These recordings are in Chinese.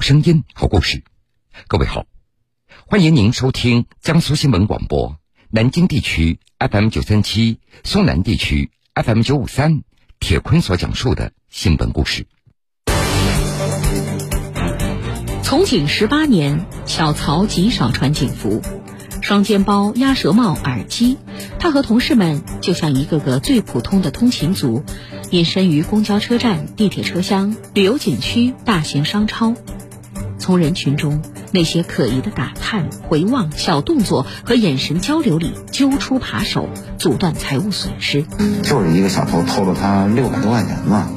声音，好故事。各位好，欢迎您收听江苏新闻广播南京地区 FM 九三七、苏南地区 FM 九五三。铁坤所讲述的新闻故事。从警十八年，小曹极少穿警服，双肩包、鸭舌帽、耳机，他和同事们就像一个个最普通的通勤族，隐身于公交车站、地铁车厢、旅游景区、大型商超。从人群中那些可疑的打探、回望、小动作和眼神交流里揪出扒手，阻断财务损失。就是一个小偷偷了他六百多块钱嘛，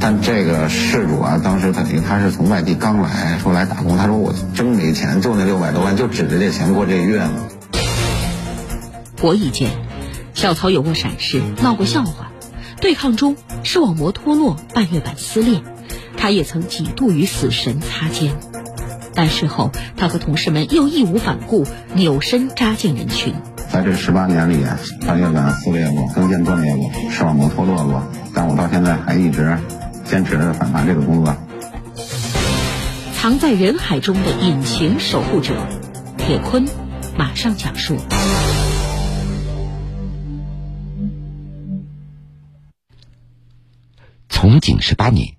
但这个事主啊，当时等于他是从外地刚来，说来打工，他说我真没钱，就那六百多万，就指着这钱过这月嘛。博弈间，小曹有过闪失，闹过笑话；对抗中，视网膜脱落，半月板撕裂，他也曾几度与死神擦肩。但事后，他和同事们又义无反顾，扭身扎进人群。在这十八年里，半月板撕裂过，跟腱断裂过，视网膜脱落过，但我到现在还一直坚持着反扒这个工作。藏在人海中的隐形守护者，铁坤马上讲述。从警十八年。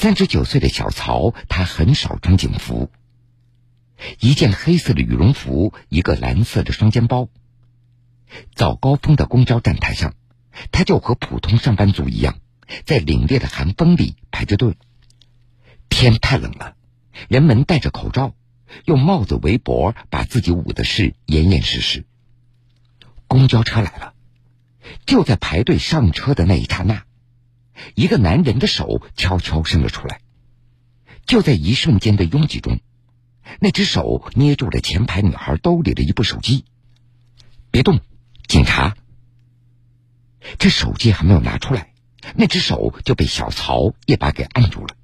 三十九岁的小曹，他很少穿警服。一件黑色的羽绒服，一个蓝色的双肩包。早高峰的公交站台上，他就和普通上班族一样，在凛冽的寒风里排着队。天太冷了，人们戴着口罩，用帽子、围脖把自己捂的是严严实实。公交车来了，就在排队上车的那一刹那。一个男人的手悄悄伸了出来，就在一瞬间的拥挤中，那只手捏住了前排女孩兜里的一部手机。别动，警察！这手机还没有拿出来，那只手就被小曹一把给按住了。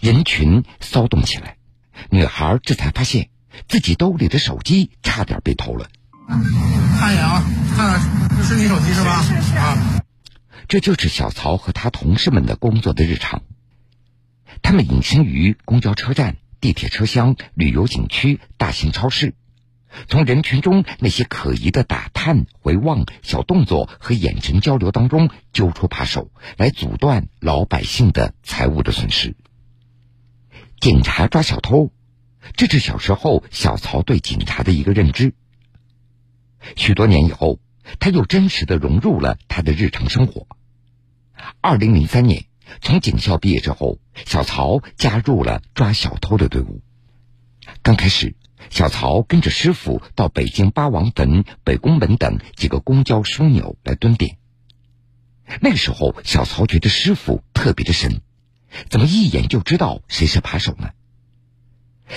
人群骚动起来，女孩这才发现自己兜里的手机差点被偷了。看一眼啊，看看，这是你手机是吧？是是啊。这就是小曹和他同事们的工作的日常。他们隐身于公交车站、地铁车厢、旅游景区、大型超市，从人群中那些可疑的打探、回望、小动作和眼神交流当中揪出扒手，来阻断老百姓的财物的损失。警察抓小偷，这是小时候小曹对警察的一个认知。许多年以后。他又真实的融入了他的日常生活。二零零三年，从警校毕业之后，小曹加入了抓小偷的队伍。刚开始，小曹跟着师傅到北京八王坟、北宫门等几个公交枢纽来蹲点。那个时候，小曹觉得师傅特别的神，怎么一眼就知道谁是扒手呢？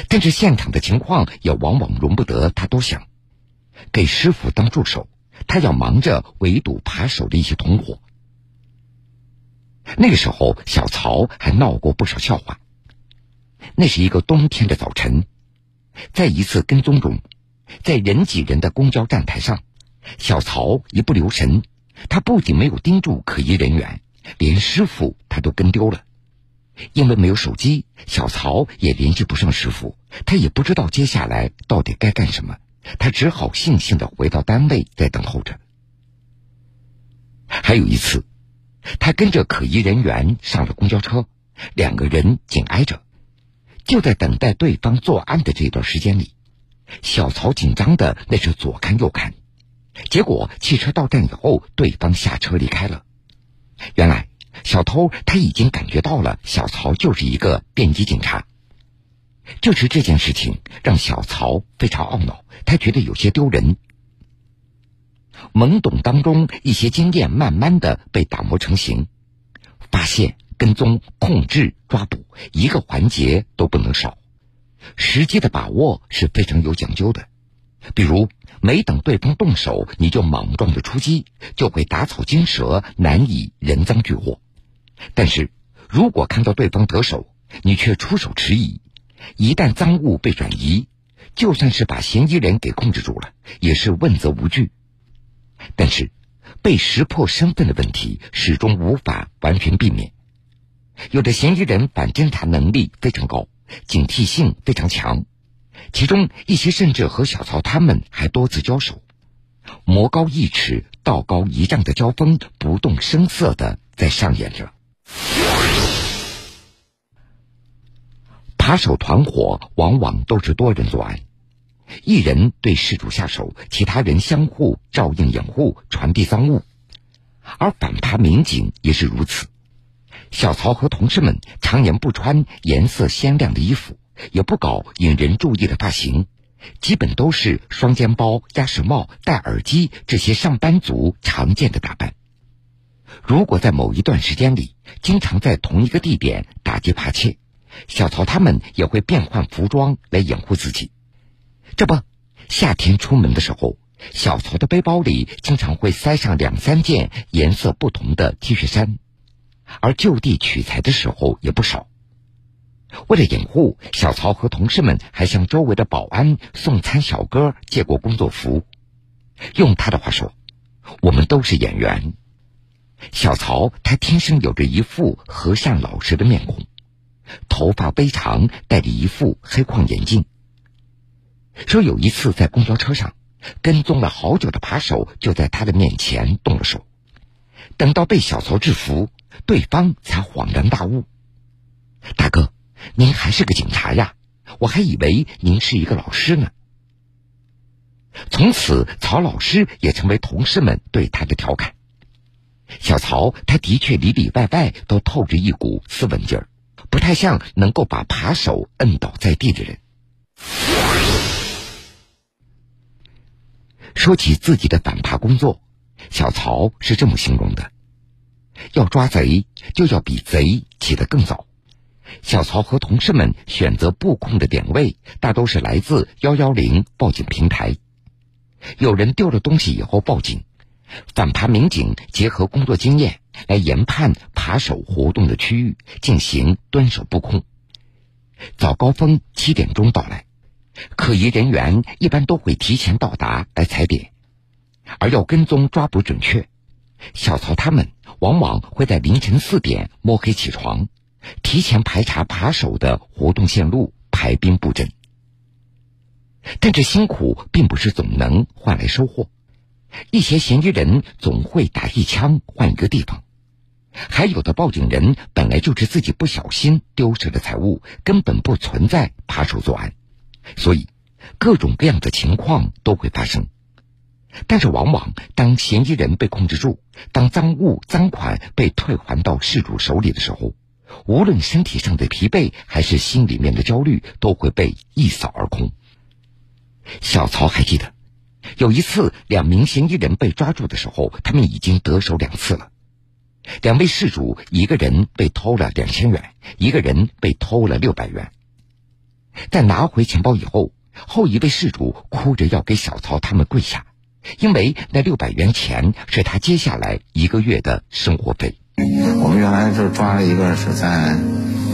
但是现场的情况也往往容不得他多想，给师傅当助手。他要忙着围堵扒手的一些同伙。那个时候，小曹还闹过不少笑话。那是一个冬天的早晨，在一次跟踪中，在人挤人的公交站台上，小曹一不留神，他不仅没有盯住可疑人员，连师傅他都跟丢了。因为没有手机，小曹也联系不上师傅，他也不知道接下来到底该干什么。他只好悻悻的回到单位，在等候着。还有一次，他跟着可疑人员上了公交车，两个人紧挨着。就在等待对方作案的这段时间里，小曹紧张的那是左看右看。结果汽车到站以后，对方下车离开了。原来小偷他已经感觉到了，小曹就是一个便衣警察。就是这件事情让小曹非常懊恼，他觉得有些丢人。懵懂当中，一些经验慢慢的被打磨成型，发现、跟踪、控制、抓捕，一个环节都不能少。时机的把握是非常有讲究的，比如没等对方动手，你就莽撞的出击，就会打草惊蛇，难以人赃俱获。但是如果看到对方得手，你却出手迟疑。一旦赃物被转移，就算是把嫌疑人给控制住了，也是问责无据。但是，被识破身份的问题始终无法完全避免。有的嫌疑人反侦查能力非常高，警惕性非常强，其中一些甚至和小曹他们还多次交手，魔高一尺，道高一丈的交锋不动声色的在上演着。扒手团伙往往都是多人作案，一人对事主下手，其他人相互照应掩护，传递赃物，而反扒民警也是如此。小曹和同事们常年不穿颜色鲜亮的衣服，也不搞引人注意的发型，基本都是双肩包、鸭舌帽、戴耳机这些上班族常见的打扮。如果在某一段时间里经常在同一个地点打劫扒窃，小曹他们也会变换服装来掩护自己。这不，夏天出门的时候，小曹的背包里经常会塞上两三件颜色不同的 T 恤衫。而就地取材的时候也不少。为了掩护，小曹和同事们还向周围的保安、送餐小哥借过工作服。用他的话说：“我们都是演员。”小曹他天生有着一副和善老实的面孔，头发微长，戴着一副黑框眼镜。说有一次在公交车上，跟踪了好久的扒手就在他的面前动了手。等到被小曹制服。对方才恍然大悟：“大哥，您还是个警察呀？我还以为您是一个老师呢。”从此，曹老师也成为同事们对他的调侃。小曹，他的确里里外外都透着一股斯文劲儿，不太像能够把扒手摁倒在地的人。说起自己的反扒工作，小曹是这么形容的。要抓贼，就要比贼起得更早。小曹和同事们选择布控的点位，大都是来自幺幺零报警平台。有人丢了东西以后报警，反扒民警结合工作经验来研判扒手活动的区域，进行蹲守布控。早高峰七点钟到来，可疑人员一般都会提前到达来踩点，而要跟踪抓捕准确。小曹他们往往会在凌晨四点摸黑起床，提前排查扒手的活动线路，排兵布阵。但这辛苦并不是总能换来收获，一些嫌疑人总会打一枪换一个地方，还有的报警人本来就是自己不小心丢失的财物，根本不存在扒手作案，所以各种各样的情况都会发生。但是，往往当嫌疑人被控制住，当赃物赃款被退还到事主手里的时候，无论身体上的疲惫还是心里面的焦虑，都会被一扫而空。小曹还记得，有一次两名嫌疑人被抓住的时候，他们已经得手两次了。两位事主，一个人被偷了两千元，一个人被偷了六百元。在拿回钱包以后，后一位事主哭着要给小曹他们跪下。因为那六百元钱是他接下来一个月的生活费。我们原来就抓了一个是在，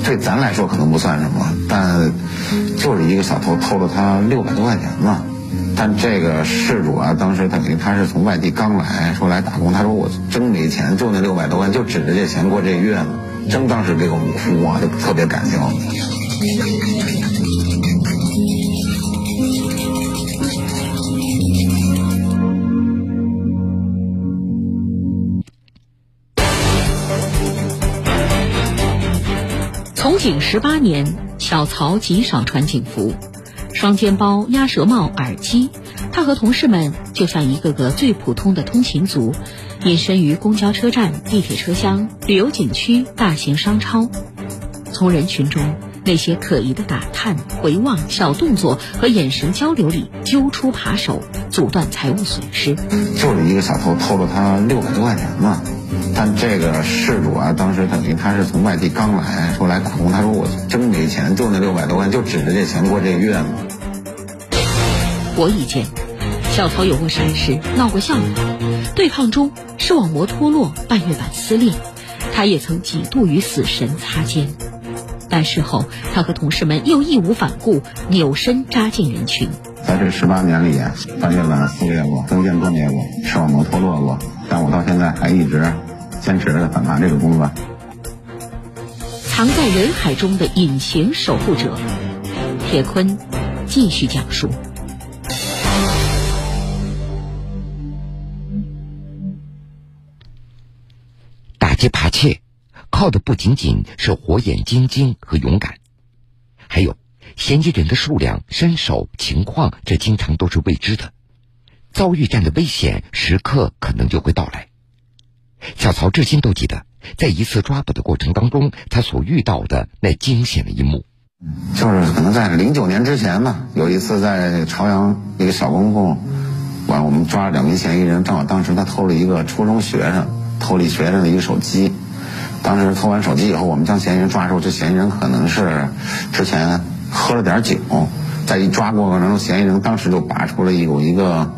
对咱来说可能不算什么，但就是一个小偷偷了他六百多块钱嘛。但这个事主啊，当时等于他是从外地刚来，说来打工，他说我真没钱，就那六百多万，就指着这钱过这月呢。真当时给我们哭啊，就特别感动。从十八年，小曹极少穿警服，双肩包、鸭舌帽、耳机，他和同事们就像一个个最普通的通勤族，隐身于公交车站、地铁车厢、旅游景区、大型商超，从人群中那些可疑的打探、回望、小动作和眼神交流里揪出扒手，阻断财务损失。就是一个小偷偷了他六百多块钱嘛。但这个事主啊，当时等于他是从外地刚来，说来打工。他说我真没钱，就那六百多万，就指着这钱过这个月嘛。我以见，小曹有过闪失，闹过笑话，对抗中视网膜脱落，半月板撕裂，他也曾几度与死神擦肩。但事后，他和同事们又义无反顾，扭身扎进人群。在这十八年里，半月板撕裂过，跟腱断裂过，视网膜脱落过，但我到现在还一直坚持着反扒这个工作。藏在人海中的隐形守护者，铁坤继续讲述。打击扒窃，靠的不仅仅是火眼金睛和勇敢，还有嫌疑人的数量、身手、情况，这经常都是未知的。遭遇战的危险时刻，可能就会到来。小曹至今都记得，在一次抓捕的过程当中，他所遇到的那惊险的一幕。就是可能在零九年之前吧，有一次在朝阳一个小公共，完我们抓了两名嫌疑人，正好当时他偷了一个初中学生，偷了一学生的一个手机。当时偷完手机以后，我们将嫌疑人抓住，这嫌疑人可能是之前喝了点酒，在一抓过程中，嫌疑人当时就拔出了有一个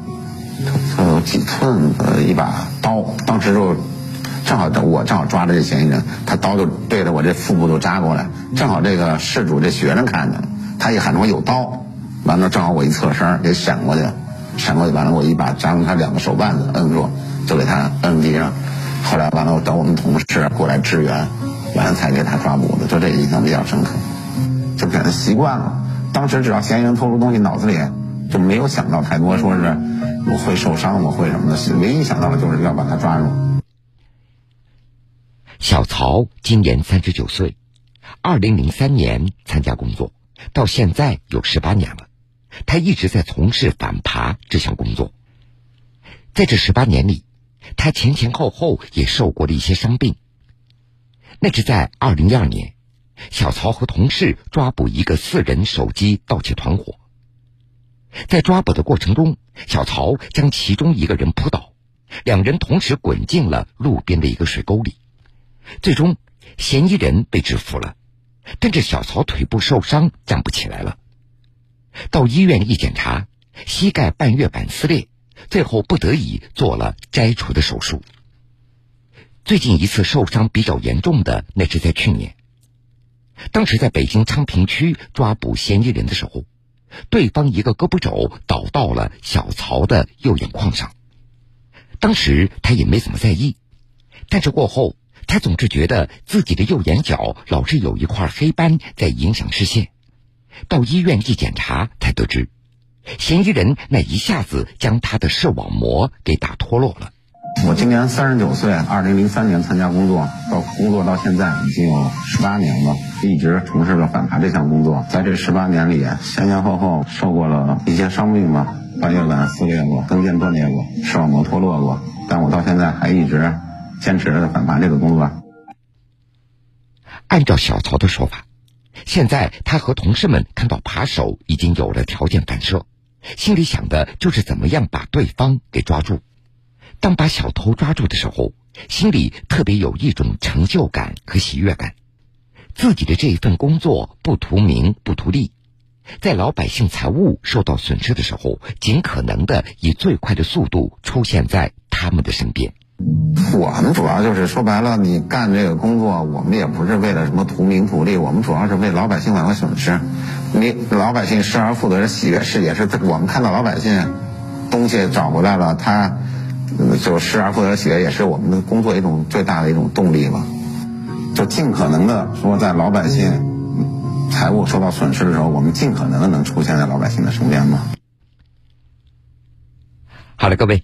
有几寸的一把刀，当时就。正好我正好抓着这嫌疑人，他刀就对着我这腹部就扎过来。正好这个事主这学生看见了，他一喊说有刀，完了正好我一侧身给闪过去，闪过去完了我一把扎住他两个手腕子摁住，就给他摁地上。后来完了我等我们同事过来支援，完了才给他抓捕的。就这印象比较深刻，就给他习惯了。当时只要嫌疑人偷出东西，脑子里就没有想到太多，说是我会受伤，我会什么的，唯一想到的就是要把他抓住。小曹今年三十九岁，二零零三年参加工作，到现在有十八年了。他一直在从事反扒这项工作。在这十八年里，他前前后后也受过了一些伤病。那是在二零一二年，小曹和同事抓捕一个四人手机盗窃团伙。在抓捕的过程中，小曹将其中一个人扑倒，两人同时滚进了路边的一个水沟里。最终，嫌疑人被制服了，但这小曹腿部受伤，站不起来了。到医院一检查，膝盖半月板撕裂，最后不得已做了摘除的手术。最近一次受伤比较严重的，那是在去年。当时在北京昌平区抓捕嫌疑人的时候，对方一个胳膊肘倒到了小曹的右眼眶上。当时他也没怎么在意，但是过后。他总是觉得自己的右眼角老是有一块黑斑在影响视线，到医院一检查才得知，嫌疑人那一下子将他的视网膜给打脱落了。我今年三十九岁，二零零三年参加工作，到工作到现在已经有十八年了，一直从事着反扒这项工作。在这十八年里，前前后后受过了一些伤病吧，半月板撕裂过，跟腱断裂过，视网膜脱落过，但我到现在还一直。坚持着反扒这个工作。按照小曹的说法，现在他和同事们看到扒手已经有了条件反射，心里想的就是怎么样把对方给抓住。当把小偷抓住的时候，心里特别有一种成就感和喜悦感。自己的这一份工作不图名不图利，在老百姓财物受到损失的时候，尽可能的以最快的速度出现在他们的身边。我们主要就是说白了，你干这个工作，我们也不是为了什么图名图利，我们主要是为老百姓挽回损失。你老百姓失而复得的喜悦是也是我们看到老百姓东西找回来了，他就失而复得的喜悦也是我们的工作一种最大的一种动力吧。就尽可能的说，在老百姓财物受到损失的时候，我们尽可能的能出现在老百姓的身边嘛。好了，各位。